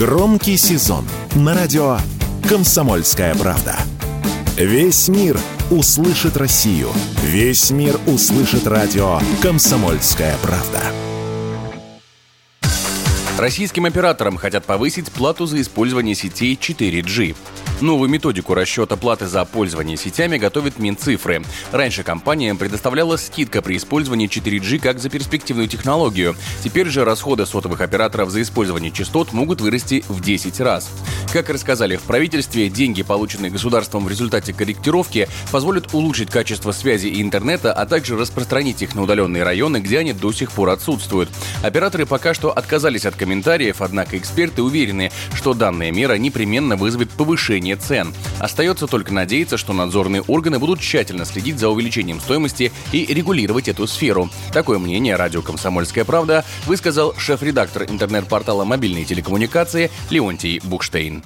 Громкий сезон на радио «Комсомольская правда». Весь мир услышит Россию. Весь мир услышит радио «Комсомольская правда». Российским операторам хотят повысить плату за использование сетей 4G. Новую методику расчета платы за пользование сетями готовит Минцифры. Раньше компаниям предоставляла скидка при использовании 4G как за перспективную технологию. Теперь же расходы сотовых операторов за использование частот могут вырасти в 10 раз. Как рассказали в правительстве, деньги, полученные государством в результате корректировки, позволят улучшить качество связи и интернета, а также распространить их на удаленные районы, где они до сих пор отсутствуют. Операторы пока что отказались от комментариев, однако эксперты уверены, что данная мера непременно вызовет повышение снижение цен. Остается только надеяться, что надзорные органы будут тщательно следить за увеличением стоимости и регулировать эту сферу. Такое мнение радио «Комсомольская правда» высказал шеф-редактор интернет-портала мобильной телекоммуникации Леонтий Букштейн.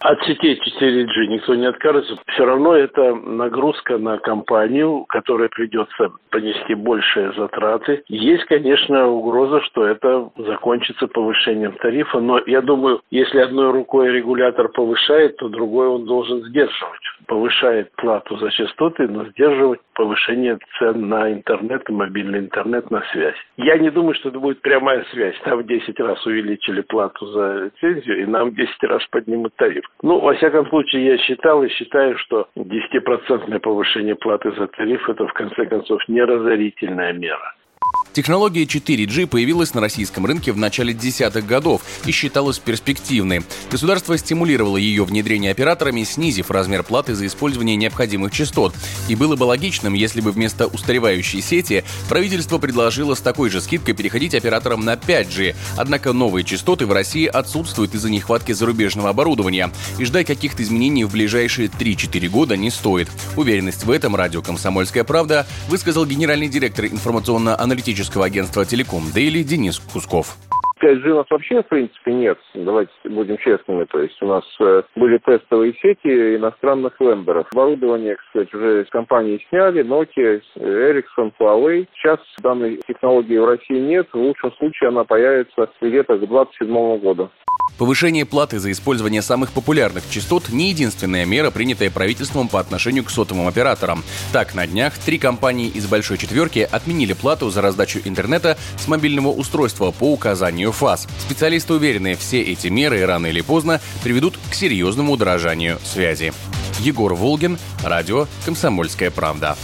От сетей 4G никто не откажется. Все равно это нагрузка на компанию, которой придется понести большие затраты. Есть, конечно, угроза, что это закончится повышением тарифа, но я думаю, если одной рукой регулятор повышает, то другой он должен сдерживать. Повышает плату за частоты, но сдерживать повышение цен на интернет мобильный интернет на связь. Я не думаю, что это будет прямая связь. Там в 10 раз увеличили плату за лицензию, и нам в 10 раз поднимут тариф. Ну, во всяком случае, я считал и считаю, что 10% повышение платы за тариф – это, в конце концов, не разорительная мера. Технология 4G появилась на российском рынке в начале десятых годов и считалась перспективной. Государство стимулировало ее внедрение операторами, снизив размер платы за использование необходимых частот. И было бы логичным, если бы вместо устаревающей сети правительство предложило с такой же скидкой переходить операторам на 5G. Однако новые частоты в России отсутствуют из-за нехватки зарубежного оборудования. И ждать каких-то изменений в ближайшие 3-4 года не стоит. Уверенность в этом радио «Комсомольская правда» высказал генеральный директор информационно-аналитического аналитического агентства «Телеком Дейли» Денис Кусков. 5G у нас вообще, в принципе, нет. Давайте будем честными. То есть у нас э, были тестовые сети иностранных вендоров. Оборудование, кстати, уже с компании сняли. Nokia, Ericsson, Huawei. Сейчас данной технологии в России нет. В лучшем случае она появится где-то к 2027 году. Повышение платы за использование самых популярных частот – не единственная мера, принятая правительством по отношению к сотовым операторам. Так, на днях три компании из «Большой четверки» отменили плату за раздачу интернета с мобильного устройства по указанию ФАС. Специалисты уверены, все эти меры рано или поздно приведут к серьезному удорожанию связи. Егор Волгин, радио «Комсомольская правда».